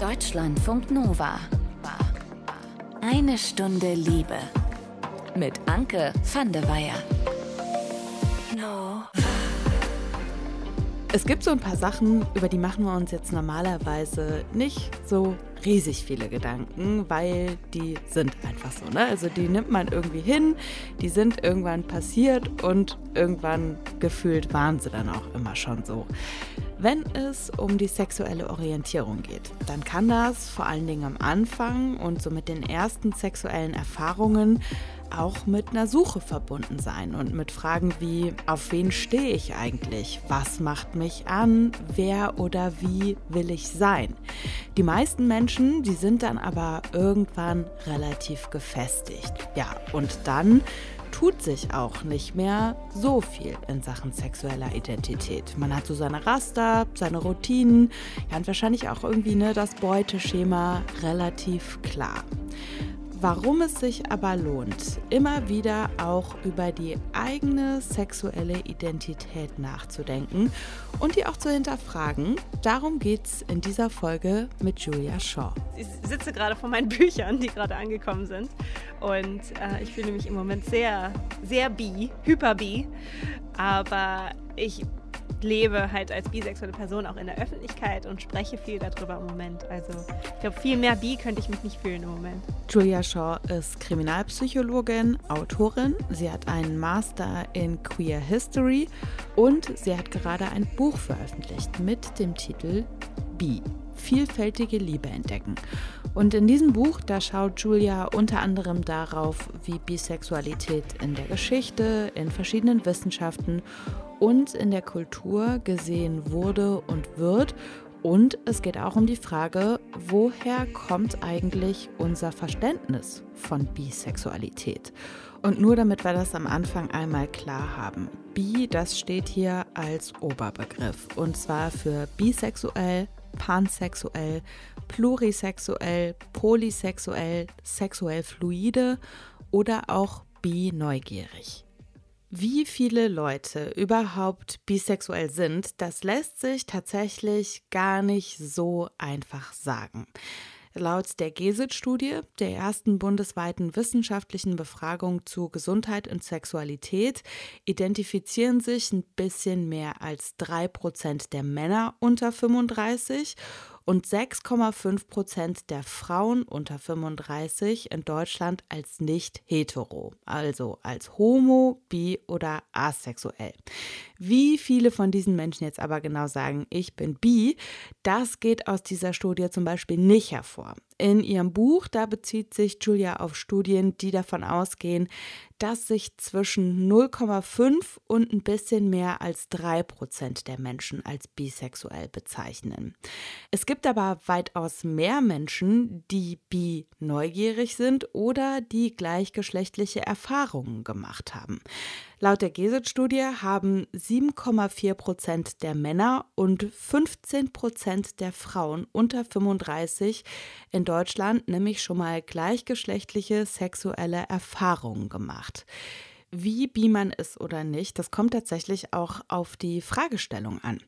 Deutschlandfunk Nova. Eine Stunde Liebe. Mit Anke van der Weyer. Es gibt so ein paar Sachen, über die machen wir uns jetzt normalerweise nicht so riesig viele Gedanken, weil die sind einfach so. Ne? Also die nimmt man irgendwie hin, die sind irgendwann passiert und irgendwann gefühlt waren sie dann auch immer schon so. Wenn es um die sexuelle Orientierung geht, dann kann das vor allen Dingen am Anfang und so mit den ersten sexuellen Erfahrungen auch mit einer Suche verbunden sein und mit Fragen wie, auf wen stehe ich eigentlich? Was macht mich an? Wer oder wie will ich sein? Die meisten Menschen, die sind dann aber irgendwann relativ gefestigt. Ja, und dann tut sich auch nicht mehr so viel in Sachen sexueller Identität. Man hat so seine Raster, seine Routinen, ja, und wahrscheinlich auch irgendwie ne, das Beuteschema relativ klar. Warum es sich aber lohnt, immer wieder auch über die eigene sexuelle Identität nachzudenken und die auch zu hinterfragen, darum geht es in dieser Folge mit Julia Shaw. Ich sitze gerade vor meinen Büchern, die gerade angekommen sind. Und äh, ich fühle mich im Moment sehr, sehr bi, hyper bi, aber ich lebe halt als bisexuelle Person auch in der Öffentlichkeit und spreche viel darüber im Moment. Also ich glaube, viel mehr bi könnte ich mich nicht fühlen im Moment. Julia Shaw ist Kriminalpsychologin, Autorin. Sie hat einen Master in Queer History und sie hat gerade ein Buch veröffentlicht mit dem Titel Bi. Vielfältige Liebe entdecken. Und in diesem Buch, da schaut Julia unter anderem darauf, wie Bisexualität in der Geschichte, in verschiedenen Wissenschaften und in der Kultur gesehen wurde und wird. Und es geht auch um die Frage, woher kommt eigentlich unser Verständnis von Bisexualität? Und nur damit wir das am Anfang einmal klar haben. Bi, das steht hier als Oberbegriff. Und zwar für bisexuell, pansexuell, plurisexuell, polysexuell, sexuell fluide oder auch bi-neugierig. Wie viele Leute überhaupt bisexuell sind, das lässt sich tatsächlich gar nicht so einfach sagen. Laut der GESIT-Studie, der ersten bundesweiten wissenschaftlichen Befragung zu Gesundheit und Sexualität, identifizieren sich ein bisschen mehr als drei Prozent der Männer unter 35 und 6,5 Prozent der Frauen unter 35 in Deutschland als nicht hetero, also als homo, bi oder asexuell. Wie viele von diesen Menschen jetzt aber genau sagen, ich bin bi, das geht aus dieser Studie zum Beispiel nicht hervor. In ihrem Buch, da bezieht sich Julia auf Studien, die davon ausgehen, dass sich zwischen 0,5 und ein bisschen mehr als 3 Prozent der Menschen als bisexuell bezeichnen. Es gibt aber weitaus mehr Menschen, die bi neugierig sind oder die gleichgeschlechtliche Erfahrungen gemacht haben. Laut der GESIT-Studie haben 7,4 Prozent der Männer und 15 Prozent der Frauen unter 35 in Deutschland nämlich schon mal gleichgeschlechtliche sexuelle Erfahrungen gemacht. Wie bi man ist oder nicht, das kommt tatsächlich auch auf die Fragestellung an.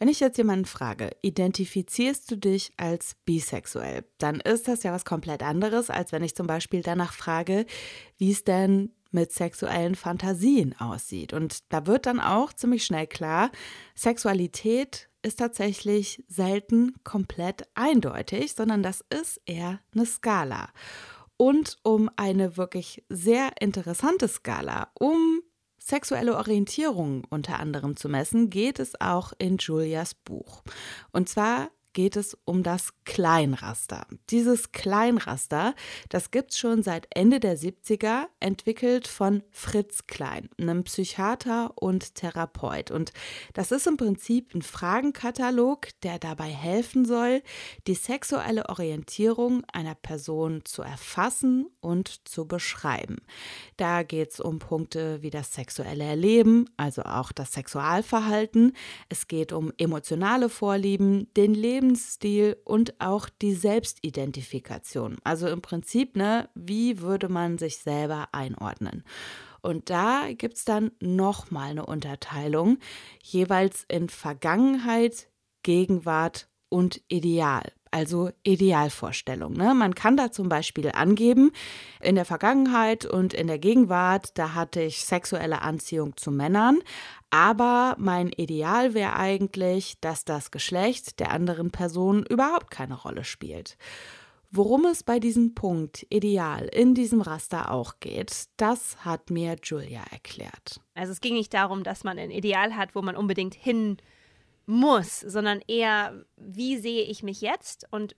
Wenn ich jetzt jemanden frage, identifizierst du dich als bisexuell, dann ist das ja was komplett anderes, als wenn ich zum Beispiel danach frage, wie es denn mit sexuellen Fantasien aussieht. Und da wird dann auch ziemlich schnell klar, Sexualität ist tatsächlich selten komplett eindeutig, sondern das ist eher eine Skala. Und um eine wirklich sehr interessante Skala, um sexuelle Orientierung unter anderem zu messen, geht es auch in Julias Buch. Und zwar geht es um das Kleinraster. Dieses Kleinraster, das gibt es schon seit Ende der 70er, entwickelt von Fritz Klein, einem Psychiater und Therapeut. Und das ist im Prinzip ein Fragenkatalog, der dabei helfen soll, die sexuelle Orientierung einer Person zu erfassen und zu beschreiben. Da geht es um Punkte wie das sexuelle Erleben, also auch das Sexualverhalten. Es geht um emotionale Vorlieben, den Leben Lebensstil und auch die Selbstidentifikation. Also im Prinzip, ne, wie würde man sich selber einordnen? Und da gibt es dann nochmal eine Unterteilung, jeweils in Vergangenheit, Gegenwart und Ideal. Also Idealvorstellung. Ne? Man kann da zum Beispiel angeben, in der Vergangenheit und in der Gegenwart, da hatte ich sexuelle Anziehung zu Männern, aber mein Ideal wäre eigentlich, dass das Geschlecht der anderen Person überhaupt keine Rolle spielt. Worum es bei diesem Punkt Ideal in diesem Raster auch geht, das hat mir Julia erklärt. Also es ging nicht darum, dass man ein Ideal hat, wo man unbedingt hin muss, sondern eher, wie sehe ich mich jetzt und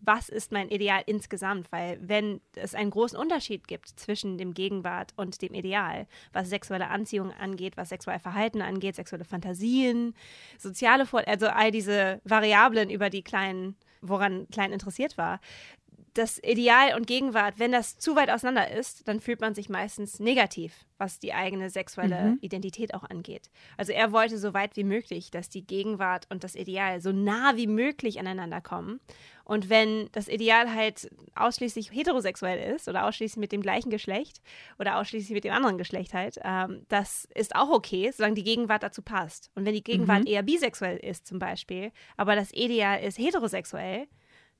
was ist mein Ideal insgesamt? Weil wenn es einen großen Unterschied gibt zwischen dem Gegenwart und dem Ideal, was sexuelle Anziehung angeht, was sexuelle Verhalten angeht, sexuelle Fantasien, soziale Vor also all diese Variablen, über die Klein, woran Klein interessiert war, das Ideal und Gegenwart, wenn das zu weit auseinander ist, dann fühlt man sich meistens negativ, was die eigene sexuelle mhm. Identität auch angeht. Also er wollte so weit wie möglich, dass die Gegenwart und das Ideal so nah wie möglich aneinander kommen. Und wenn das Ideal halt ausschließlich heterosexuell ist oder ausschließlich mit dem gleichen Geschlecht oder ausschließlich mit dem anderen Geschlecht halt, ähm, das ist auch okay, solange die Gegenwart dazu passt. Und wenn die Gegenwart mhm. eher bisexuell ist zum Beispiel, aber das Ideal ist heterosexuell,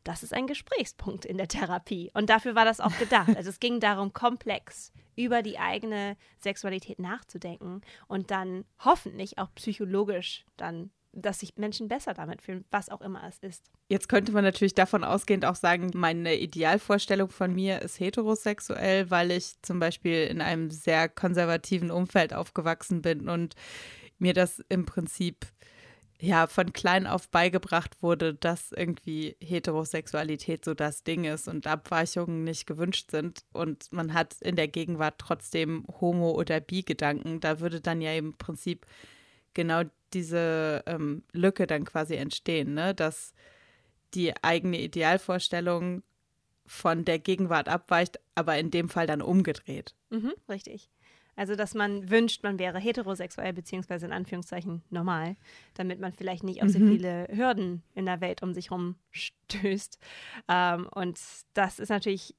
das ist ein Gesprächspunkt in der Therapie. Und dafür war das auch gedacht. Also es ging darum, komplex über die eigene Sexualität nachzudenken und dann hoffentlich auch psychologisch dann dass sich Menschen besser damit fühlen, was auch immer es ist. Jetzt könnte man natürlich davon ausgehend auch sagen, meine Idealvorstellung von mir ist heterosexuell, weil ich zum Beispiel in einem sehr konservativen Umfeld aufgewachsen bin und mir das im Prinzip ja von klein auf beigebracht wurde, dass irgendwie Heterosexualität so das Ding ist und Abweichungen nicht gewünscht sind und man hat in der Gegenwart trotzdem Homo- oder Bi-Gedanken, da würde dann ja im Prinzip genau diese ähm, Lücke dann quasi entstehen, ne? dass die eigene Idealvorstellung von der Gegenwart abweicht, aber in dem Fall dann umgedreht. Mhm, richtig. Also, dass man wünscht, man wäre heterosexuell, beziehungsweise in Anführungszeichen normal, damit man vielleicht nicht auf so mhm. viele Hürden in der Welt um sich herum stößt. Ähm, und das ist natürlich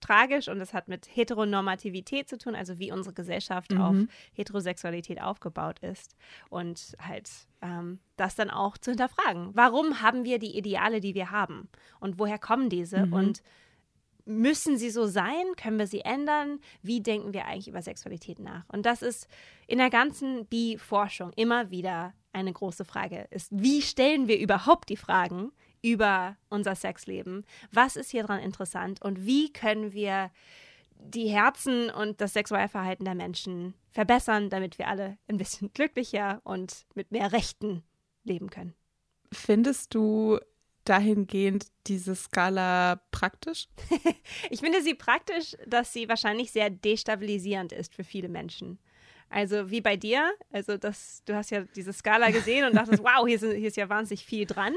tragisch und das hat mit Heteronormativität zu tun, also wie unsere Gesellschaft mhm. auf Heterosexualität aufgebaut ist. Und halt ähm, das dann auch zu hinterfragen. Warum haben wir die Ideale, die wir haben? Und woher kommen diese? Mhm. Und müssen sie so sein? Können wir sie ändern? Wie denken wir eigentlich über Sexualität nach? Und das ist in der ganzen Bi-Forschung immer wieder eine große Frage. Ist, wie stellen wir überhaupt die Fragen über unser Sexleben? Was ist hier dran interessant? Und wie können wir die Herzen und das Sexualverhalten der Menschen verbessern, damit wir alle ein bisschen glücklicher und mit mehr Rechten leben können? Findest du dahingehend diese Skala praktisch? ich finde sie praktisch, dass sie wahrscheinlich sehr destabilisierend ist für viele Menschen. Also wie bei dir, also das, du hast ja diese Skala gesehen und dachtest, wow, hier, sind, hier ist ja wahnsinnig viel dran.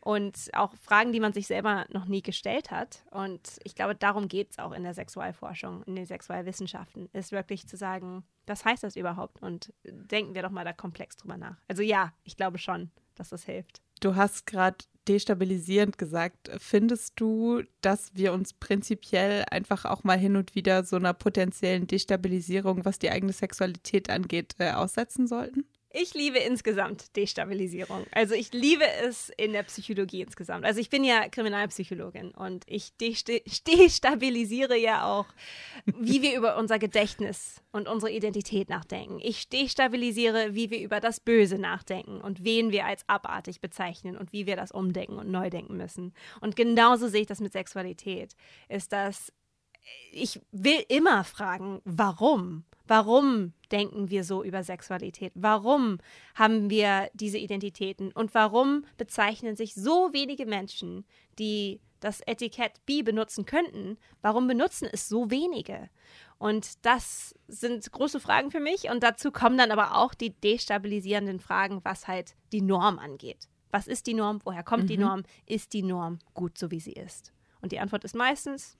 Und auch Fragen, die man sich selber noch nie gestellt hat. Und ich glaube, darum geht es auch in der Sexualforschung, in den Sexualwissenschaften, ist wirklich zu sagen, was heißt das überhaupt? Und denken wir doch mal da komplex drüber nach. Also ja, ich glaube schon, dass das hilft. Du hast gerade destabilisierend gesagt. Findest du, dass wir uns prinzipiell einfach auch mal hin und wieder so einer potenziellen Destabilisierung, was die eigene Sexualität angeht, äh, aussetzen sollten? Ich liebe insgesamt Destabilisierung. Also ich liebe es in der Psychologie insgesamt. Also ich bin ja Kriminalpsychologin und ich destabilisiere ja auch, wie wir über unser Gedächtnis und unsere Identität nachdenken. Ich destabilisiere, wie wir über das Böse nachdenken und wen wir als abartig bezeichnen und wie wir das umdenken und neu denken müssen. Und genauso sehe ich das mit Sexualität. Ist das ich will immer fragen, warum? Warum denken wir so über Sexualität? Warum haben wir diese Identitäten? Und warum bezeichnen sich so wenige Menschen, die das Etikett bi benutzen könnten, warum benutzen es so wenige? Und das sind große Fragen für mich. Und dazu kommen dann aber auch die destabilisierenden Fragen, was halt die Norm angeht. Was ist die Norm? Woher kommt mhm. die Norm? Ist die Norm gut so, wie sie ist? Und die Antwort ist meistens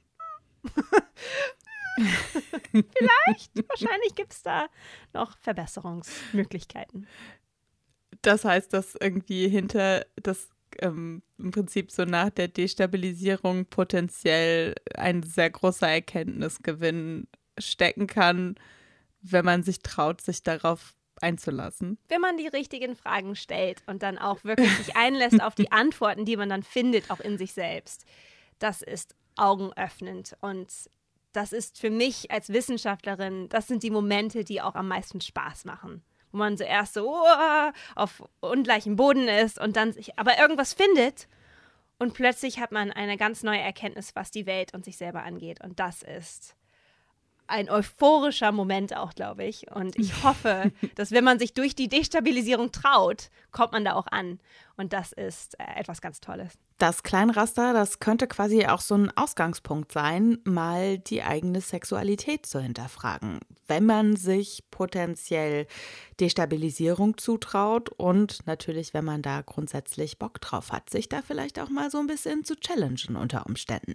Vielleicht, wahrscheinlich gibt es da noch Verbesserungsmöglichkeiten. Das heißt, dass irgendwie hinter das ähm, im Prinzip so nach der Destabilisierung potenziell ein sehr großer Erkenntnisgewinn stecken kann, wenn man sich traut, sich darauf einzulassen. Wenn man die richtigen Fragen stellt und dann auch wirklich sich einlässt auf die Antworten, die man dann findet, auch in sich selbst. Das ist augenöffnend und das ist für mich als Wissenschaftlerin, das sind die Momente, die auch am meisten Spaß machen. Wo man zuerst so oh, auf ungleichem Boden ist und dann sich aber irgendwas findet und plötzlich hat man eine ganz neue Erkenntnis, was die Welt und sich selber angeht. Und das ist ein euphorischer Moment auch, glaube ich. Und ich hoffe, dass wenn man sich durch die Destabilisierung traut, kommt man da auch an. Und das ist äh, etwas ganz Tolles. Das Kleinraster, das könnte quasi auch so ein Ausgangspunkt sein, mal die eigene Sexualität zu hinterfragen. Wenn man sich potenziell Destabilisierung zutraut und natürlich, wenn man da grundsätzlich Bock drauf hat, sich da vielleicht auch mal so ein bisschen zu challengen unter Umständen.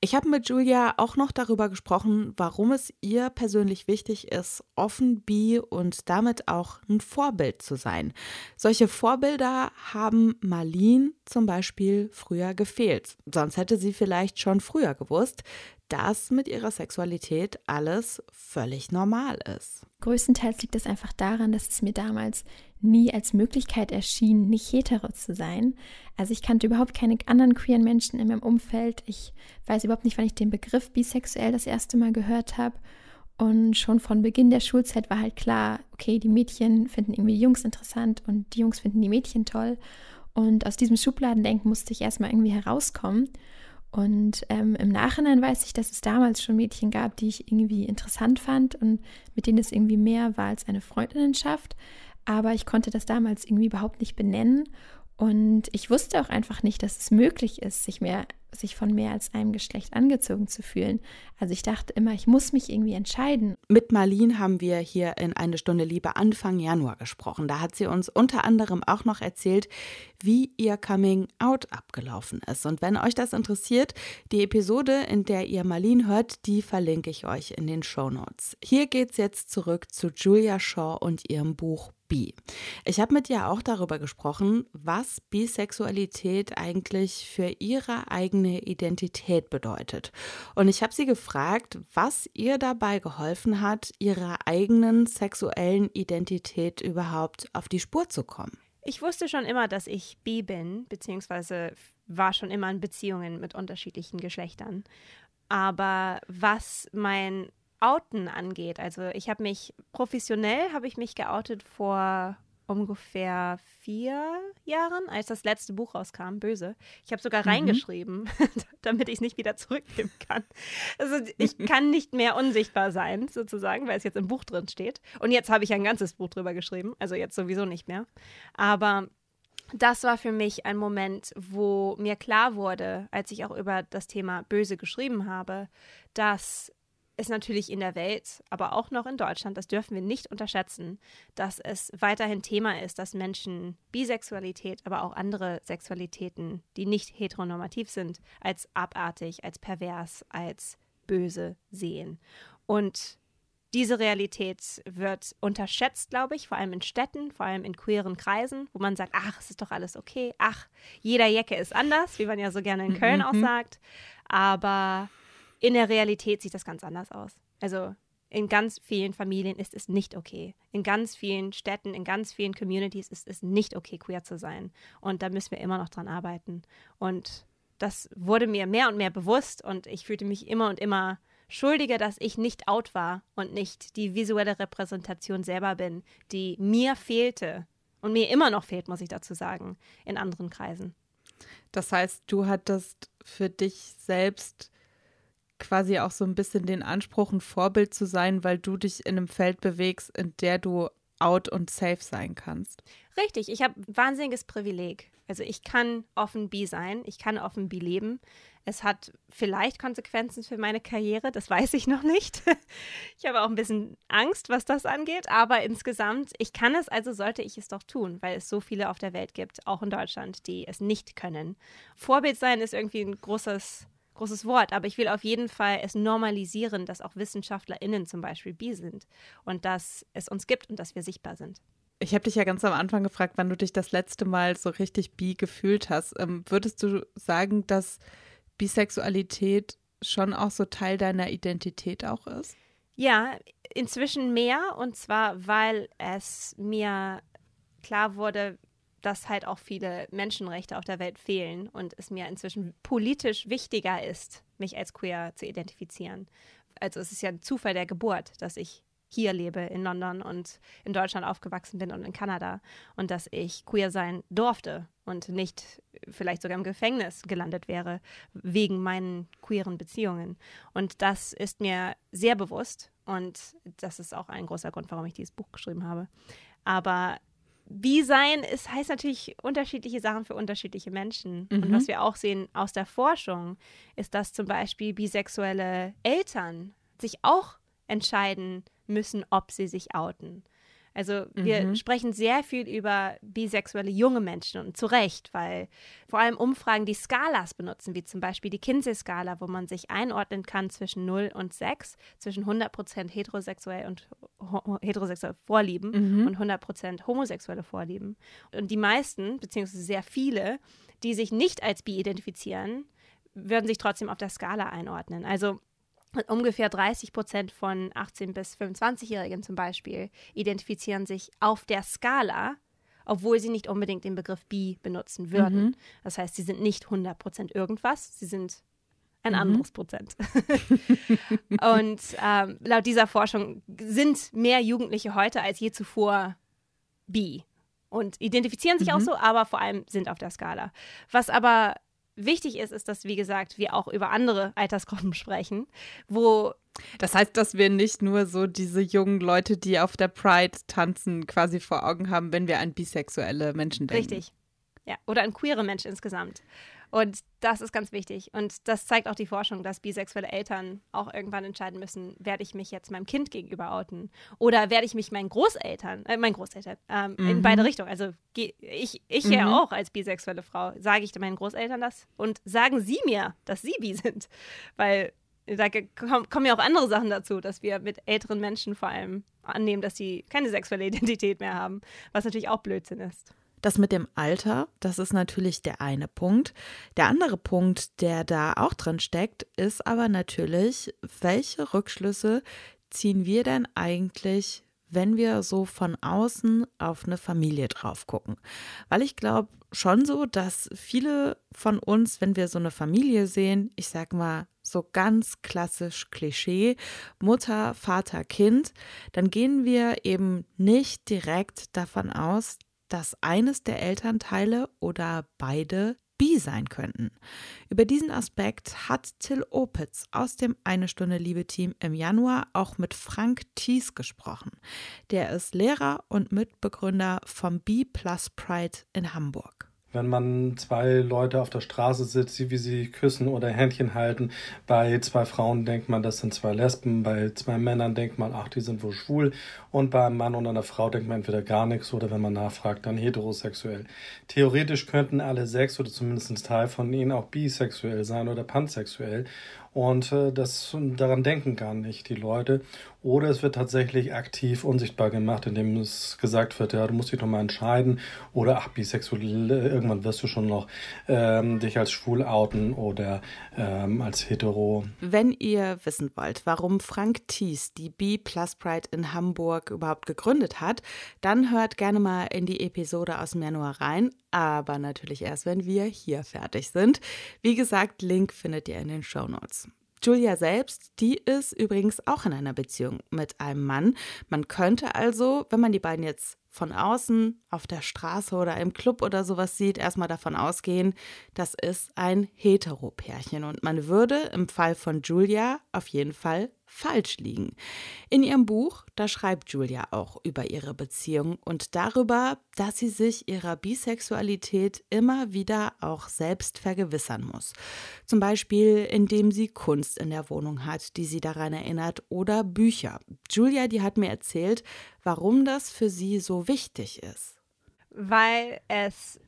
Ich habe mit Julia auch noch darüber gesprochen, warum es ihr persönlich wichtig ist, offen, bi und damit auch ein Vorbild zu sein. Solche Vorbilder haben Marlene zum Beispiel früher gefehlt. Sonst hätte sie vielleicht schon früher gewusst, dass mit ihrer Sexualität alles völlig normal ist. Größtenteils liegt es einfach daran, dass es mir damals nie als Möglichkeit erschien, nicht hetero zu sein. Also ich kannte überhaupt keine anderen queeren Menschen in meinem Umfeld. Ich weiß überhaupt nicht, wann ich den Begriff bisexuell das erste Mal gehört habe. Und schon von Beginn der Schulzeit war halt klar, okay, die Mädchen finden irgendwie Jungs interessant und die Jungs finden die Mädchen toll. Und aus diesem Schubladendenken musste ich erstmal irgendwie herauskommen. Und ähm, im Nachhinein weiß ich, dass es damals schon Mädchen gab, die ich irgendwie interessant fand und mit denen es irgendwie mehr war als eine Freundinnenschaft. Aber ich konnte das damals irgendwie überhaupt nicht benennen. Und ich wusste auch einfach nicht, dass es möglich ist, sich mehr sich von mehr als einem Geschlecht angezogen zu fühlen. Also ich dachte immer, ich muss mich irgendwie entscheiden. Mit Marlene haben wir hier in eine Stunde Liebe Anfang Januar gesprochen. Da hat sie uns unter anderem auch noch erzählt, wie ihr Coming Out abgelaufen ist. Und wenn euch das interessiert, die Episode, in der ihr Marlene hört, die verlinke ich euch in den Show Notes. Hier geht's jetzt zurück zu Julia Shaw und ihrem Buch bi. Ich habe mit ihr auch darüber gesprochen, was Bisexualität eigentlich für ihre eigene Identität bedeutet. Und ich habe sie gefragt, was ihr dabei geholfen hat, ihrer eigenen sexuellen Identität überhaupt auf die Spur zu kommen. Ich wusste schon immer, dass ich bi bin, beziehungsweise war schon immer in Beziehungen mit unterschiedlichen Geschlechtern. Aber was mein Outen angeht. Also ich habe mich professionell habe ich mich geoutet vor ungefähr vier Jahren, als das letzte Buch rauskam, Böse. Ich habe sogar mhm. reingeschrieben, damit ich es nicht wieder zurücknehmen kann. Also ich kann nicht mehr unsichtbar sein, sozusagen, weil es jetzt im Buch drin steht. Und jetzt habe ich ein ganzes Buch drüber geschrieben, also jetzt sowieso nicht mehr. Aber das war für mich ein Moment, wo mir klar wurde, als ich auch über das Thema Böse geschrieben habe, dass ist natürlich in der Welt, aber auch noch in Deutschland, das dürfen wir nicht unterschätzen, dass es weiterhin Thema ist, dass Menschen Bisexualität, aber auch andere Sexualitäten, die nicht heteronormativ sind, als abartig, als pervers, als böse sehen. Und diese Realität wird unterschätzt, glaube ich, vor allem in Städten, vor allem in queeren Kreisen, wo man sagt, ach, es ist doch alles okay, ach, jeder Jecke ist anders, wie man ja so gerne in Köln auch mhm. sagt. Aber in der Realität sieht das ganz anders aus. Also in ganz vielen Familien ist es nicht okay. In ganz vielen Städten, in ganz vielen Communities ist es nicht okay, queer zu sein. Und da müssen wir immer noch dran arbeiten. Und das wurde mir mehr und mehr bewusst und ich fühlte mich immer und immer schuldiger, dass ich nicht out war und nicht die visuelle Repräsentation selber bin, die mir fehlte und mir immer noch fehlt, muss ich dazu sagen, in anderen Kreisen. Das heißt, du hattest für dich selbst quasi auch so ein bisschen den Anspruch, ein Vorbild zu sein, weil du dich in einem Feld bewegst, in der du out und safe sein kannst. Richtig, ich habe wahnsinniges Privileg. Also ich kann offen bi sein, ich kann offen bi leben. Es hat vielleicht Konsequenzen für meine Karriere, das weiß ich noch nicht. Ich habe auch ein bisschen Angst, was das angeht, aber insgesamt, ich kann es, also sollte ich es doch tun, weil es so viele auf der Welt gibt, auch in Deutschland, die es nicht können. Vorbild sein ist irgendwie ein großes großes Wort, aber ich will auf jeden Fall es normalisieren, dass auch WissenschaftlerInnen zum Beispiel bi sind und dass es uns gibt und dass wir sichtbar sind. Ich habe dich ja ganz am Anfang gefragt, wann du dich das letzte Mal so richtig bi gefühlt hast. Ähm, würdest du sagen, dass Bisexualität schon auch so Teil deiner Identität auch ist? Ja, inzwischen mehr und zwar, weil es mir klar wurde, dass halt auch viele Menschenrechte auf der Welt fehlen und es mir inzwischen politisch wichtiger ist, mich als queer zu identifizieren. Also es ist ja ein Zufall der Geburt, dass ich hier lebe in London und in Deutschland aufgewachsen bin und in Kanada und dass ich queer sein durfte und nicht vielleicht sogar im Gefängnis gelandet wäre wegen meinen queeren Beziehungen. Und das ist mir sehr bewusst und das ist auch ein großer Grund, warum ich dieses Buch geschrieben habe. Aber wie sein ist, heißt natürlich unterschiedliche Sachen für unterschiedliche Menschen. Mhm. Und was wir auch sehen aus der Forschung, ist, dass zum Beispiel bisexuelle Eltern sich auch entscheiden müssen, ob sie sich outen. Also wir mhm. sprechen sehr viel über bisexuelle junge Menschen und zu Recht, weil vor allem Umfragen die Skalas benutzen, wie zum Beispiel die Kinsey-Skala, wo man sich einordnen kann zwischen 0 und 6, zwischen 100% heterosexuell und heterosexuelle Vorlieben mhm. und 100% homosexuelle Vorlieben. Und die meisten, beziehungsweise sehr viele, die sich nicht als bi identifizieren, würden sich trotzdem auf der Skala einordnen. Also ungefähr 30 Prozent von 18- bis 25-Jährigen zum Beispiel identifizieren sich auf der Skala, obwohl sie nicht unbedingt den Begriff bi benutzen würden. Mhm. Das heißt, sie sind nicht 100 Prozent irgendwas, sie sind ein mhm. anderes Prozent. und ähm, laut dieser Forschung sind mehr Jugendliche heute als je zuvor bi und identifizieren sich mhm. auch so, aber vor allem sind auf der Skala. Was aber wichtig ist, ist, dass, wie gesagt, wir auch über andere Altersgruppen sprechen, wo. Das heißt, dass wir nicht nur so diese jungen Leute, die auf der Pride tanzen, quasi vor Augen haben, wenn wir an bisexuelle Menschen denken. Richtig. Ja, oder an queere Menschen insgesamt. Und das ist ganz wichtig. Und das zeigt auch die Forschung, dass bisexuelle Eltern auch irgendwann entscheiden müssen, werde ich mich jetzt meinem Kind gegenüber outen oder werde ich mich meinen Großeltern, äh, meinen Großeltern, ähm, mhm. in beide Richtungen. Also ich, ich mhm. ja auch als bisexuelle Frau, sage ich meinen Großeltern das und sagen sie mir, dass sie bi sind. Weil da kommen ja auch andere Sachen dazu, dass wir mit älteren Menschen vor allem annehmen, dass sie keine sexuelle Identität mehr haben, was natürlich auch Blödsinn ist. Das mit dem Alter, das ist natürlich der eine Punkt. Der andere Punkt, der da auch drin steckt, ist aber natürlich, welche Rückschlüsse ziehen wir denn eigentlich, wenn wir so von außen auf eine Familie drauf gucken? Weil ich glaube schon so, dass viele von uns, wenn wir so eine Familie sehen, ich sag mal, so ganz klassisch Klischee, Mutter, Vater, Kind, dann gehen wir eben nicht direkt davon aus, dass eines der Elternteile oder beide bi sein könnten. Über diesen Aspekt hat Till Opitz aus dem Eine Stunde Liebe Team im Januar auch mit Frank Thies gesprochen. Der ist Lehrer und Mitbegründer vom B Plus Pride in Hamburg wenn man zwei Leute auf der Straße sitzt, wie sie küssen oder Händchen halten. Bei zwei Frauen denkt man, das sind zwei Lesben. Bei zwei Männern denkt man, ach, die sind wohl schwul. Und bei einem Mann und einer Frau denkt man entweder gar nichts oder wenn man nachfragt, dann heterosexuell. Theoretisch könnten alle sechs oder zumindest ein Teil von ihnen auch bisexuell sein oder pansexuell. Und äh, das daran denken gar nicht die Leute. Oder es wird tatsächlich aktiv unsichtbar gemacht, indem es gesagt wird, ja, du musst dich doch mal entscheiden. Oder ach, bisexuell, irgendwann wirst du schon noch ähm, dich als schwul outen oder ähm, als hetero. Wenn ihr wissen wollt, warum Frank Thies die B Plus Pride in Hamburg überhaupt gegründet hat, dann hört gerne mal in die Episode aus dem Januar rein. Aber natürlich erst, wenn wir hier fertig sind. Wie gesagt, Link findet ihr in den Show Notes. Julia selbst, die ist übrigens auch in einer Beziehung mit einem Mann. Man könnte also, wenn man die beiden jetzt von außen auf der Straße oder im Club oder sowas sieht, erstmal davon ausgehen, das ist ein Heteropärchen und man würde im Fall von Julia auf jeden Fall falsch liegen. In ihrem Buch, da schreibt Julia auch über ihre Beziehung und darüber, dass sie sich ihrer Bisexualität immer wieder auch selbst vergewissern muss. Zum Beispiel, indem sie Kunst in der Wohnung hat, die sie daran erinnert, oder Bücher. Julia, die hat mir erzählt, warum das für sie so wichtig ist. Weil es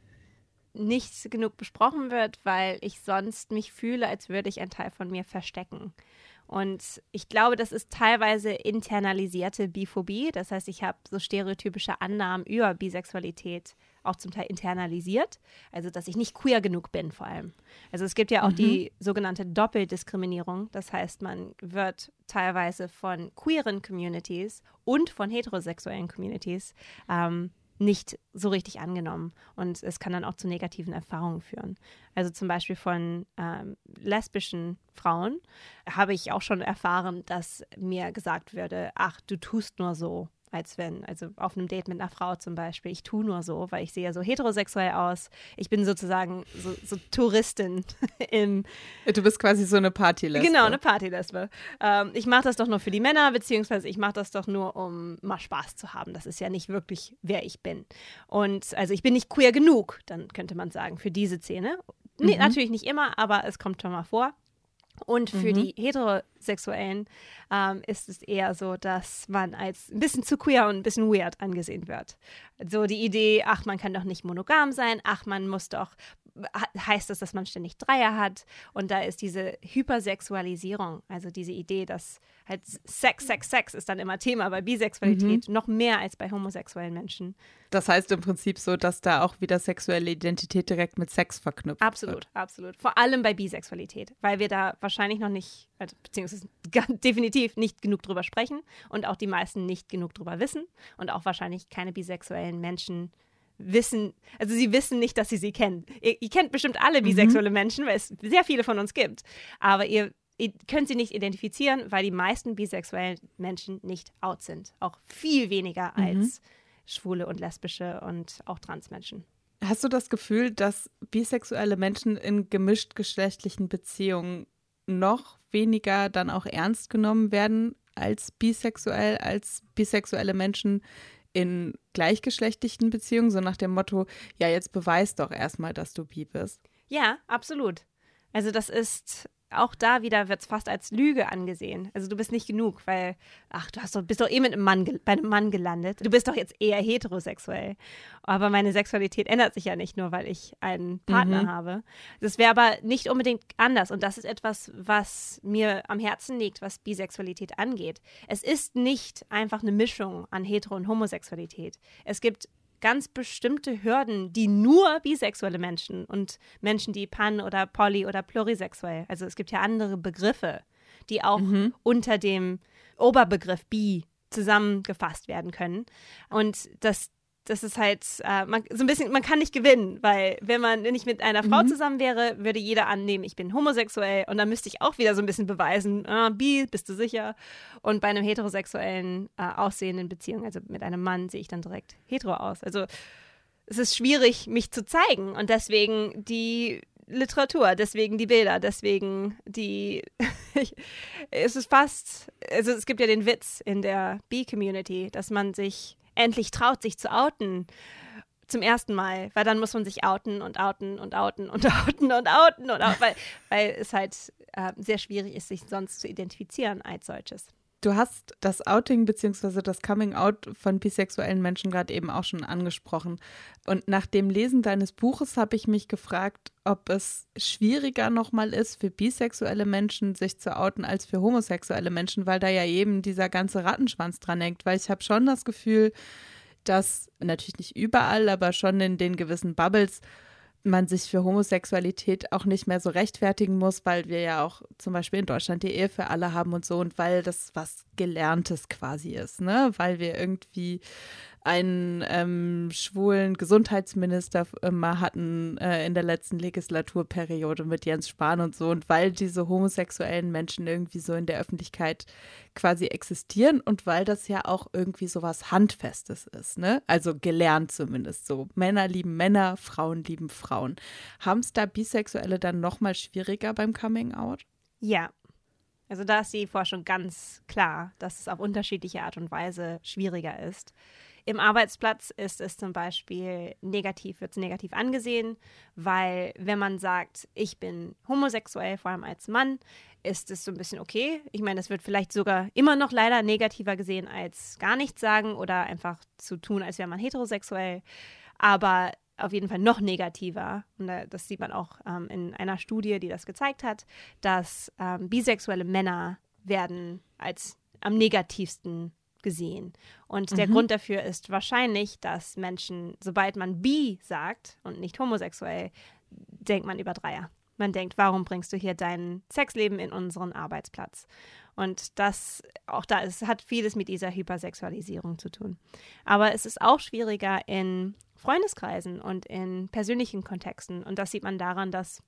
nicht genug besprochen wird, weil ich sonst mich fühle, als würde ich einen Teil von mir verstecken. Und ich glaube, das ist teilweise internalisierte Biphobie. Das heißt, ich habe so stereotypische Annahmen über Bisexualität auch zum Teil internalisiert, also dass ich nicht queer genug bin vor allem. Also es gibt ja auch mhm. die sogenannte Doppeldiskriminierung, das heißt, man wird teilweise von queeren Communities und von heterosexuellen Communities ähm, nicht so richtig angenommen. Und es kann dann auch zu negativen Erfahrungen führen. Also zum Beispiel von ähm, lesbischen Frauen habe ich auch schon erfahren, dass mir gesagt würde, ach, du tust nur so als wenn, also auf einem Date mit einer Frau zum Beispiel, ich tue nur so, weil ich sehe ja so heterosexuell aus. Ich bin sozusagen so, so Touristin im. Du bist quasi so eine Partylesbe. Genau, eine Partylesbe. Ähm, ich mache das doch nur für die Männer, beziehungsweise ich mache das doch nur, um mal Spaß zu haben. Das ist ja nicht wirklich, wer ich bin. Und also ich bin nicht queer genug, dann könnte man sagen, für diese Szene. Nee, mhm. Natürlich nicht immer, aber es kommt schon mal vor. Und für mhm. die Heterosexuellen ähm, ist es eher so, dass man als ein bisschen zu queer und ein bisschen weird angesehen wird. So die Idee, ach, man kann doch nicht monogam sein, ach, man muss doch heißt das, dass man ständig Dreier hat. Und da ist diese Hypersexualisierung, also diese Idee, dass halt Sex, Sex, Sex ist dann immer Thema bei Bisexualität, mhm. noch mehr als bei homosexuellen Menschen. Das heißt im Prinzip so, dass da auch wieder sexuelle Identität direkt mit Sex verknüpft absolut, wird. Absolut, absolut. Vor allem bei Bisexualität, weil wir da wahrscheinlich noch nicht, also, beziehungsweise definitiv nicht genug drüber sprechen und auch die meisten nicht genug drüber wissen und auch wahrscheinlich keine bisexuellen Menschen wissen, also sie wissen nicht, dass sie sie kennen. Ihr, ihr kennt bestimmt alle bisexuelle mhm. Menschen, weil es sehr viele von uns gibt. Aber ihr, ihr könnt sie nicht identifizieren, weil die meisten bisexuellen Menschen nicht out sind. Auch viel weniger mhm. als schwule und lesbische und auch Transmenschen. Hast du das Gefühl, dass bisexuelle Menschen in gemischt geschlechtlichen Beziehungen noch weniger dann auch ernst genommen werden als bisexuell, als bisexuelle Menschen in gleichgeschlechtlichen Beziehungen, so nach dem Motto, ja, jetzt beweis doch erstmal, dass du bi bist. Ja, absolut. Also das ist auch da wieder wird es fast als Lüge angesehen. Also du bist nicht genug, weil, ach, du hast doch, bist doch eh mit einem Mann bei einem Mann gelandet. Du bist doch jetzt eher heterosexuell. Aber meine Sexualität ändert sich ja nicht nur, weil ich einen Partner mhm. habe. Das wäre aber nicht unbedingt anders. Und das ist etwas, was mir am Herzen liegt, was Bisexualität angeht. Es ist nicht einfach eine Mischung an Hetero- und Homosexualität. Es gibt ganz bestimmte Hürden, die nur bisexuelle Menschen und Menschen, die pan- oder poly- oder plurisexuell, also es gibt ja andere Begriffe, die auch mhm. unter dem Oberbegriff bi zusammengefasst werden können. Und das das ist halt äh, man, so ein bisschen, man kann nicht gewinnen, weil wenn man nicht mit einer Frau mhm. zusammen wäre, würde jeder annehmen, ich bin homosexuell und dann müsste ich auch wieder so ein bisschen beweisen, ah, bi, bist du sicher? Und bei einem heterosexuellen äh, aussehenden Beziehung, also mit einem Mann, sehe ich dann direkt hetero aus. Also es ist schwierig, mich zu zeigen und deswegen die Literatur, deswegen die Bilder, deswegen die. es ist fast. Also, es gibt ja den Witz in der B-Community, dass man sich endlich traut, sich zu outen. Zum ersten Mal, weil dann muss man sich outen und outen und outen und outen und outen und outen, weil, weil es halt äh, sehr schwierig ist, sich sonst zu identifizieren als solches. Du hast das Outing bzw. das Coming Out von bisexuellen Menschen gerade eben auch schon angesprochen. Und nach dem Lesen deines Buches habe ich mich gefragt, ob es schwieriger nochmal ist für bisexuelle Menschen, sich zu outen, als für homosexuelle Menschen, weil da ja eben dieser ganze Rattenschwanz dran hängt. Weil ich habe schon das Gefühl, dass natürlich nicht überall, aber schon in den gewissen Bubbles man sich für Homosexualität auch nicht mehr so rechtfertigen muss, weil wir ja auch zum Beispiel in Deutschland die Ehe für alle haben und so und weil das was Gelerntes quasi ist, ne? Weil wir irgendwie einen ähm, schwulen Gesundheitsminister mal hatten äh, in der letzten Legislaturperiode mit Jens Spahn und so und weil diese homosexuellen Menschen irgendwie so in der Öffentlichkeit quasi existieren und weil das ja auch irgendwie so was Handfestes ist, ne? Also gelernt zumindest so. Männer lieben Männer, Frauen lieben Frauen. Haben es da Bisexuelle dann nochmal schwieriger beim Coming Out? Ja, also da ist die Forschung ganz klar, dass es auf unterschiedliche Art und Weise schwieriger ist. Im Arbeitsplatz ist es zum Beispiel negativ, wird es negativ angesehen, weil wenn man sagt, ich bin homosexuell, vor allem als Mann, ist es so ein bisschen okay. Ich meine, es wird vielleicht sogar immer noch leider negativer gesehen als gar nichts sagen oder einfach zu tun, als wäre man heterosexuell. Aber auf jeden Fall noch negativer. Und das sieht man auch ähm, in einer Studie, die das gezeigt hat, dass ähm, bisexuelle Männer werden als am negativsten gesehen. Und der mhm. Grund dafür ist wahrscheinlich, dass Menschen, sobald man bi sagt und nicht homosexuell, denkt man über Dreier. Man denkt, warum bringst du hier dein Sexleben in unseren Arbeitsplatz? Und das, auch da, es hat vieles mit dieser Hypersexualisierung zu tun. Aber es ist auch schwieriger in Freundeskreisen und in persönlichen Kontexten. Und das sieht man daran, dass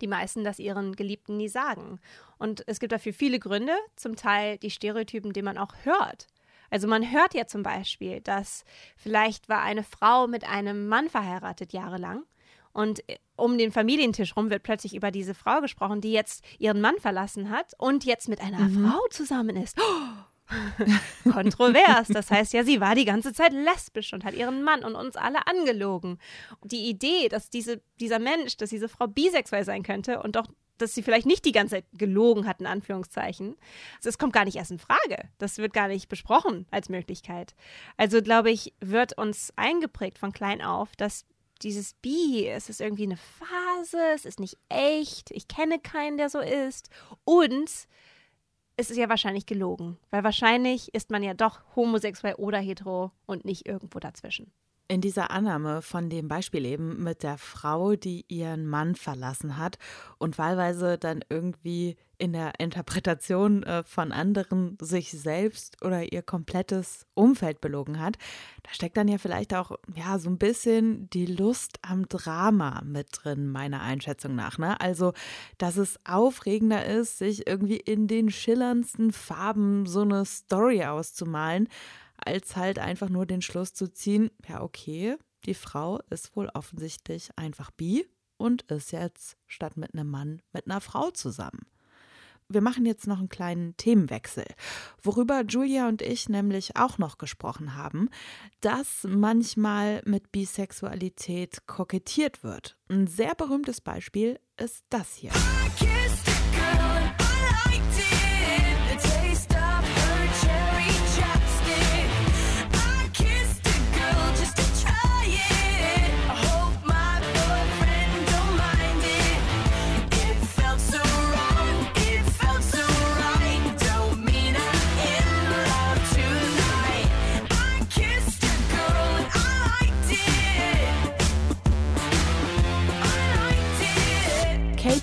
die meisten das ihren Geliebten nie sagen. Und es gibt dafür viele Gründe, zum Teil die Stereotypen, die man auch hört. Also man hört ja zum Beispiel, dass vielleicht war eine Frau mit einem Mann verheiratet jahrelang und äh, um den Familientisch rum wird plötzlich über diese Frau gesprochen, die jetzt ihren Mann verlassen hat und jetzt mit einer mhm. Frau zusammen ist. Oh, kontrovers. Das heißt ja, sie war die ganze Zeit lesbisch und hat ihren Mann und uns alle angelogen. Die Idee, dass diese, dieser Mensch, dass diese Frau bisexuell sein könnte und doch, dass sie vielleicht nicht die ganze Zeit gelogen hat, in Anführungszeichen, das kommt gar nicht erst in Frage. Das wird gar nicht besprochen als Möglichkeit. Also, glaube ich, wird uns eingeprägt von klein auf, dass dieses Bi, es ist irgendwie eine Phase, es ist nicht echt, ich kenne keinen, der so ist. Und es ist ja wahrscheinlich gelogen, weil wahrscheinlich ist man ja doch homosexuell oder hetero und nicht irgendwo dazwischen. In dieser Annahme von dem Beispiel eben mit der Frau, die ihren Mann verlassen hat und wahlweise dann irgendwie in der Interpretation äh, von anderen sich selbst oder ihr komplettes Umfeld belogen hat, da steckt dann ja vielleicht auch ja so ein bisschen die Lust am Drama mit drin, meiner Einschätzung nach. Ne? Also, dass es aufregender ist, sich irgendwie in den schillerndsten Farben so eine Story auszumalen, als halt einfach nur den Schluss zu ziehen, ja, okay, die Frau ist wohl offensichtlich einfach bi und ist jetzt statt mit einem Mann mit einer Frau zusammen. Wir machen jetzt noch einen kleinen Themenwechsel, worüber Julia und ich nämlich auch noch gesprochen haben, dass manchmal mit Bisexualität kokettiert wird. Ein sehr berühmtes Beispiel ist das hier.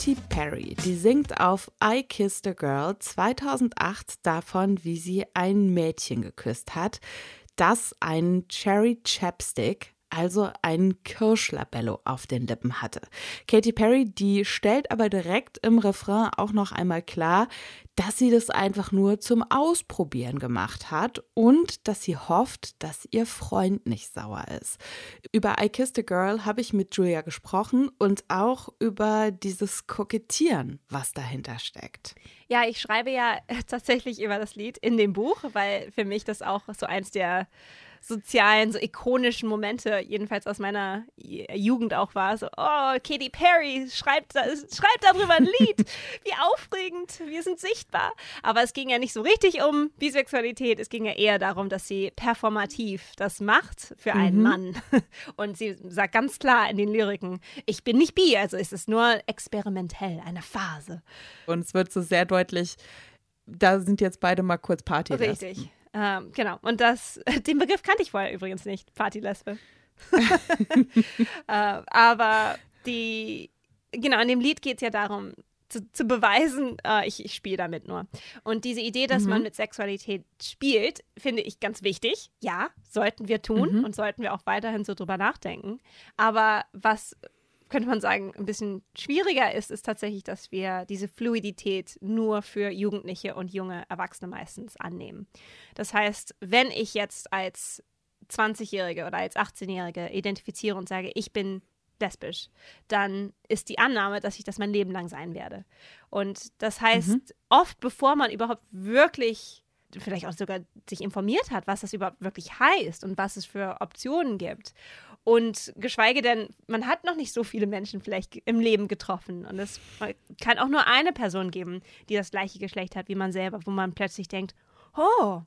Katy Perry, die singt auf I Kissed a Girl 2008 davon, wie sie ein Mädchen geküsst hat, das einen Cherry Chapstick, also ein Kirschlabello auf den Lippen hatte. Katy Perry, die stellt aber direkt im Refrain auch noch einmal klar, dass sie das einfach nur zum Ausprobieren gemacht hat und dass sie hofft, dass ihr Freund nicht sauer ist. Über I Kissed a Girl habe ich mit Julia gesprochen und auch über dieses Kokettieren, was dahinter steckt. Ja, ich schreibe ja tatsächlich über das Lied in dem Buch, weil für mich das auch so eins der sozialen, so ikonischen Momente, jedenfalls aus meiner Jugend auch war. So, oh, Katy Perry schreibt, schreibt darüber ein Lied. Wie aufregend, wir sind sichtbar. Aber es ging ja nicht so richtig um Bisexualität. Es ging ja eher darum, dass sie performativ das macht für einen mhm. Mann. Und sie sagt ganz klar in den Lyriken, ich bin nicht bi, also ist es nur experimentell, eine Phase. Und es wird so sehr deutlich, da sind jetzt beide mal kurz Party. Richtig. Ähm, genau. Und das, den Begriff kannte ich vorher übrigens nicht, Partylesbe. äh, aber die, genau, in dem Lied geht es ja darum, zu, zu beweisen, äh, ich, ich spiele damit nur. Und diese Idee, dass mhm. man mit Sexualität spielt, finde ich ganz wichtig. Ja, sollten wir tun mhm. und sollten wir auch weiterhin so drüber nachdenken. Aber was könnte man sagen, ein bisschen schwieriger ist, ist tatsächlich, dass wir diese Fluidität nur für Jugendliche und junge Erwachsene meistens annehmen. Das heißt, wenn ich jetzt als 20-Jährige oder als 18-Jährige identifiziere und sage, ich bin lesbisch, dann ist die Annahme, dass ich das mein Leben lang sein werde. Und das heißt, mhm. oft bevor man überhaupt wirklich vielleicht auch sogar sich informiert hat, was das überhaupt wirklich heißt und was es für Optionen gibt und geschweige denn, man hat noch nicht so viele Menschen vielleicht im Leben getroffen. Und es kann auch nur eine Person geben, die das gleiche Geschlecht hat wie man selber, wo man plötzlich denkt, oh,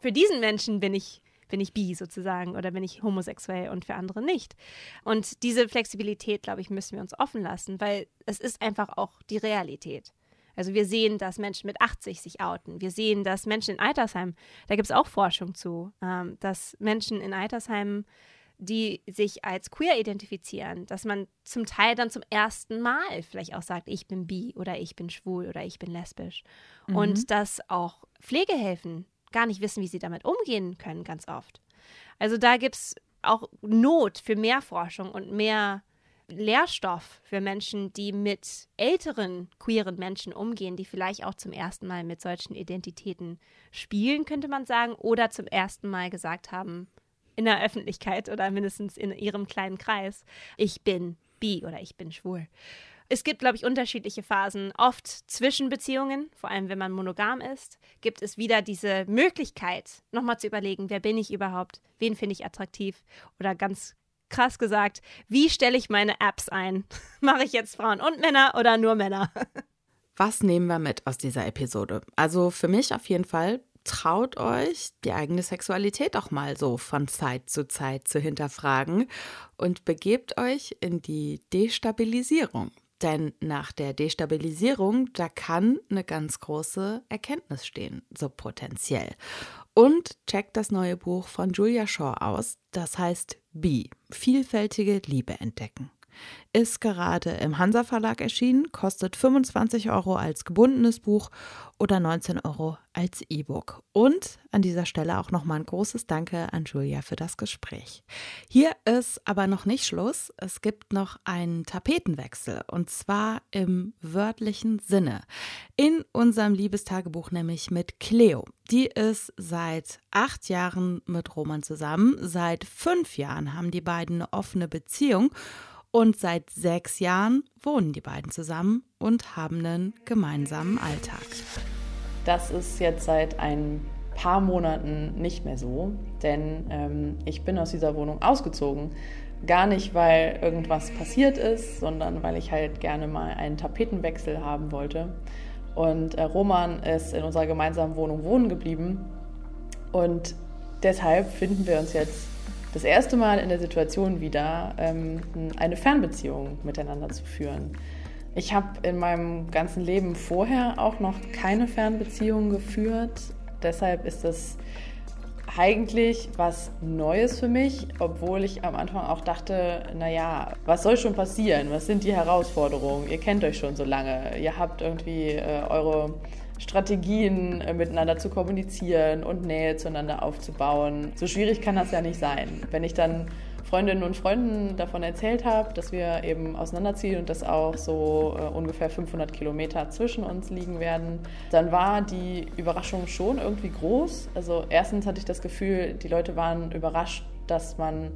für diesen Menschen bin ich bin ich bi sozusagen oder bin ich homosexuell und für andere nicht. Und diese Flexibilität, glaube ich, müssen wir uns offen lassen, weil es ist einfach auch die Realität. Also wir sehen, dass Menschen mit 80 sich outen. Wir sehen, dass Menschen in Altersheimen, da gibt es auch Forschung zu, ähm, dass Menschen in Altersheimen, die sich als queer identifizieren, dass man zum Teil dann zum ersten Mal vielleicht auch sagt, ich bin bi oder ich bin schwul oder ich bin lesbisch. Mhm. Und dass auch Pflegehelfen gar nicht wissen, wie sie damit umgehen können, ganz oft. Also da gibt es auch Not für mehr Forschung und mehr Lehrstoff für Menschen, die mit älteren queeren Menschen umgehen, die vielleicht auch zum ersten Mal mit solchen Identitäten spielen, könnte man sagen, oder zum ersten Mal gesagt haben, in der Öffentlichkeit oder mindestens in ihrem kleinen Kreis, ich bin bi oder ich bin schwul. Es gibt, glaube ich, unterschiedliche Phasen. Oft zwischen Beziehungen, vor allem wenn man monogam ist, gibt es wieder diese Möglichkeit, nochmal zu überlegen, wer bin ich überhaupt, wen finde ich attraktiv oder ganz krass gesagt, wie stelle ich meine Apps ein? Mache ich jetzt Frauen und Männer oder nur Männer? Was nehmen wir mit aus dieser Episode? Also für mich auf jeden Fall, traut euch, die eigene Sexualität auch mal so von Zeit zu Zeit zu hinterfragen und begebt euch in die Destabilisierung. Denn nach der Destabilisierung, da kann eine ganz große Erkenntnis stehen, so potenziell. Und checkt das neue Buch von Julia Shaw aus, das heißt Be, vielfältige Liebe entdecken. Ist gerade im Hansa Verlag erschienen, kostet 25 Euro als gebundenes Buch oder 19 Euro als E-Book. Und an dieser Stelle auch nochmal ein großes Danke an Julia für das Gespräch. Hier ist aber noch nicht Schluss. Es gibt noch einen Tapetenwechsel und zwar im wörtlichen Sinne. In unserem Liebestagebuch nämlich mit Cleo. Die ist seit acht Jahren mit Roman zusammen. Seit fünf Jahren haben die beiden eine offene Beziehung. Und seit sechs Jahren wohnen die beiden zusammen und haben einen gemeinsamen Alltag. Das ist jetzt seit ein paar Monaten nicht mehr so, denn ähm, ich bin aus dieser Wohnung ausgezogen. Gar nicht, weil irgendwas passiert ist, sondern weil ich halt gerne mal einen Tapetenwechsel haben wollte. Und äh, Roman ist in unserer gemeinsamen Wohnung wohnen geblieben. Und deshalb finden wir uns jetzt das erste Mal in der Situation wieder, ähm, eine Fernbeziehung miteinander zu führen. Ich habe in meinem ganzen Leben vorher auch noch keine Fernbeziehung geführt. Deshalb ist das eigentlich was Neues für mich, obwohl ich am Anfang auch dachte, naja, was soll schon passieren? Was sind die Herausforderungen? Ihr kennt euch schon so lange. Ihr habt irgendwie äh, eure Strategien äh, miteinander zu kommunizieren und Nähe zueinander aufzubauen. So schwierig kann das ja nicht sein. Wenn ich dann Freundinnen und Freunden davon erzählt habe, dass wir eben auseinanderziehen und dass auch so äh, ungefähr 500 Kilometer zwischen uns liegen werden, dann war die Überraschung schon irgendwie groß. Also erstens hatte ich das Gefühl, die Leute waren überrascht, dass man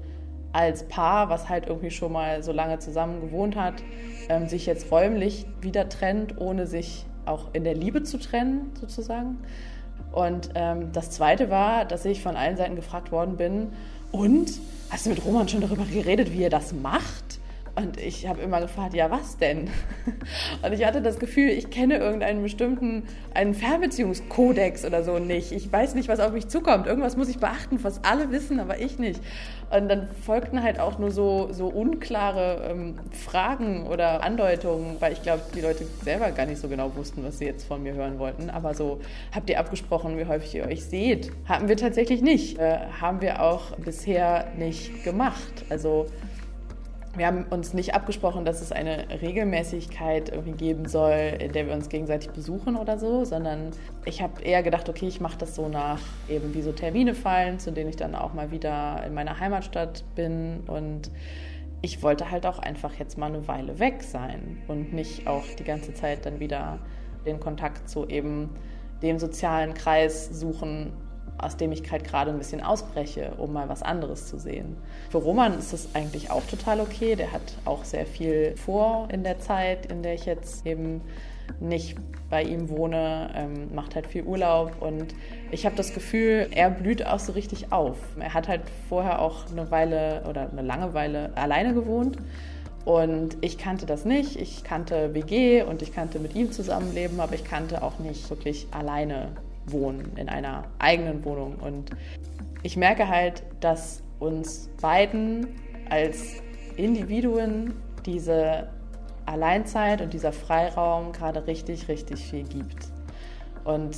als Paar, was halt irgendwie schon mal so lange zusammen gewohnt hat, ähm, sich jetzt räumlich wieder trennt, ohne sich auch in der Liebe zu trennen, sozusagen. Und ähm, das Zweite war, dass ich von allen Seiten gefragt worden bin, und hast du mit Roman schon darüber geredet, wie er das macht? Und ich habe immer gefragt, ja, was denn? Und ich hatte das Gefühl, ich kenne irgendeinen bestimmten, einen Fernbeziehungskodex oder so nicht. Ich weiß nicht, was auf mich zukommt. Irgendwas muss ich beachten, was alle wissen, aber ich nicht. Und dann folgten halt auch nur so, so unklare ähm, Fragen oder Andeutungen, weil ich glaube, die Leute selber gar nicht so genau wussten, was sie jetzt von mir hören wollten. Aber so, habt ihr abgesprochen, wie häufig ihr euch seht? Haben wir tatsächlich nicht. Äh, haben wir auch bisher nicht gemacht. Also wir haben uns nicht abgesprochen, dass es eine Regelmäßigkeit irgendwie geben soll, in der wir uns gegenseitig besuchen oder so, sondern ich habe eher gedacht, okay, ich mache das so nach eben wie so Termine fallen, zu denen ich dann auch mal wieder in meiner Heimatstadt bin. Und ich wollte halt auch einfach jetzt mal eine Weile weg sein und nicht auch die ganze Zeit dann wieder den Kontakt zu eben dem sozialen Kreis suchen, aus dem ich halt gerade ein bisschen ausbreche, um mal was anderes zu sehen. Für Roman ist das eigentlich auch total okay. Der hat auch sehr viel vor in der Zeit, in der ich jetzt eben nicht bei ihm wohne, ähm, macht halt viel Urlaub und ich habe das Gefühl, er blüht auch so richtig auf. Er hat halt vorher auch eine Weile oder eine lange Weile alleine gewohnt und ich kannte das nicht. Ich kannte WG und ich kannte mit ihm zusammenleben, aber ich kannte auch nicht wirklich alleine wohnen, in einer eigenen Wohnung. Und ich merke halt, dass uns beiden als Individuen diese Alleinzeit und dieser Freiraum gerade richtig, richtig viel gibt. Und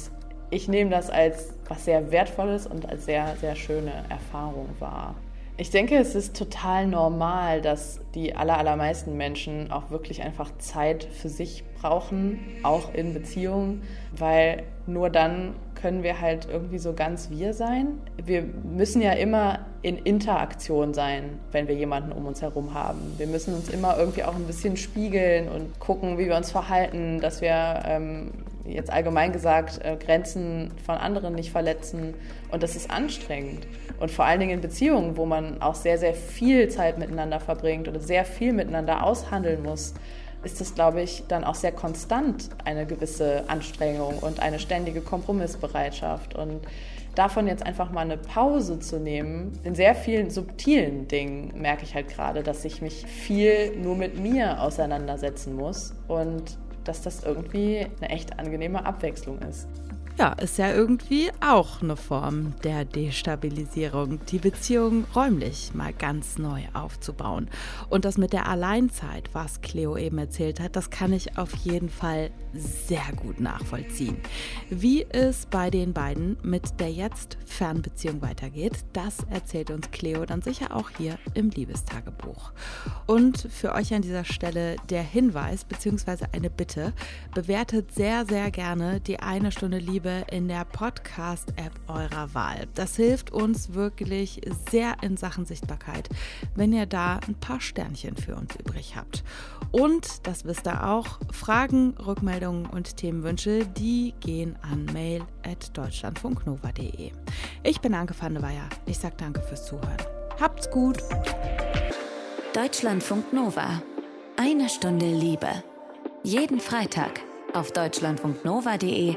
ich nehme das als was sehr Wertvolles und als sehr, sehr schöne Erfahrung wahr. Ich denke, es ist total normal, dass die aller, allermeisten Menschen auch wirklich einfach Zeit für sich brauchen, auch in Beziehungen, weil nur dann können wir halt irgendwie so ganz wir sein. Wir müssen ja immer in Interaktion sein, wenn wir jemanden um uns herum haben. Wir müssen uns immer irgendwie auch ein bisschen spiegeln und gucken, wie wir uns verhalten, dass wir ähm, jetzt allgemein gesagt, äh, Grenzen von anderen nicht verletzen. Und das ist anstrengend. Und vor allen Dingen in Beziehungen, wo man auch sehr, sehr viel Zeit miteinander verbringt oder sehr viel miteinander aushandeln muss, ist es, glaube ich, dann auch sehr konstant eine gewisse Anstrengung und eine ständige Kompromissbereitschaft. Und davon jetzt einfach mal eine Pause zu nehmen, in sehr vielen subtilen Dingen merke ich halt gerade, dass ich mich viel nur mit mir auseinandersetzen muss und dass das irgendwie eine echt angenehme Abwechslung ist. Ja, ist ja irgendwie auch eine Form der Destabilisierung, die Beziehung räumlich mal ganz neu aufzubauen. Und das mit der Alleinzeit, was Cleo eben erzählt hat, das kann ich auf jeden Fall sehr gut nachvollziehen. Wie es bei den beiden mit der jetzt Fernbeziehung weitergeht, das erzählt uns Cleo dann sicher auch hier im Liebestagebuch. Und für euch an dieser Stelle der Hinweis bzw. eine Bitte, bewertet sehr, sehr gerne die eine Stunde Liebe Liebe in der Podcast-App eurer Wahl. Das hilft uns wirklich sehr in Sachen Sichtbarkeit, wenn ihr da ein paar Sternchen für uns übrig habt. Und, das wisst ihr auch, Fragen, Rückmeldungen und Themenwünsche, die gehen an mail at deutschlandfunknova.de. Ich bin Anke van der Weyer. Ich sage danke fürs Zuhören. Habt's gut. Deutschlandfunk Nova. Eine Stunde Liebe. Jeden Freitag auf deutschlandfunknova.de